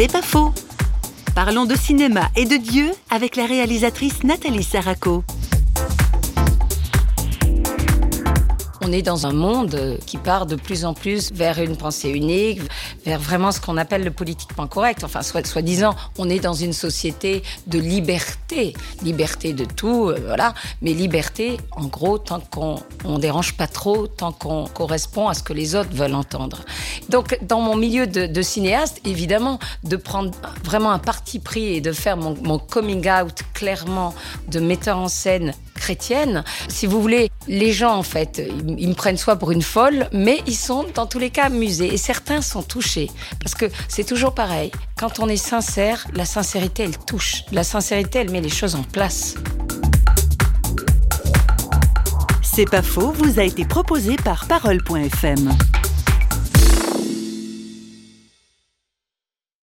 C'est pas faux. Parlons de cinéma et de Dieu avec la réalisatrice Nathalie Saraco. On est dans un monde qui part de plus en plus vers une pensée unique, vers vraiment ce qu'on appelle le politiquement correct. Enfin, soi-disant, on est dans une société de liberté. Liberté de tout, euh, voilà. Mais liberté, en gros, tant qu'on on dérange pas trop, tant qu'on correspond à ce que les autres veulent entendre. Donc, dans mon milieu de, cinéaste, évidemment, de prendre vraiment un parti pris et de faire mon coming out clairement de metteur en scène Si vous voulez, les gens, en fait, ils, me prennent soit pour une folle, mais ils sont dans tous les cas amusés. Et certains sont touchés. Parce que c'est toujours pareil. Quand on est sincère, la sincérité, elle touche. La sincérité, elle met les choses en place. C'est pas faux, vous a été proposé par Parole.fm.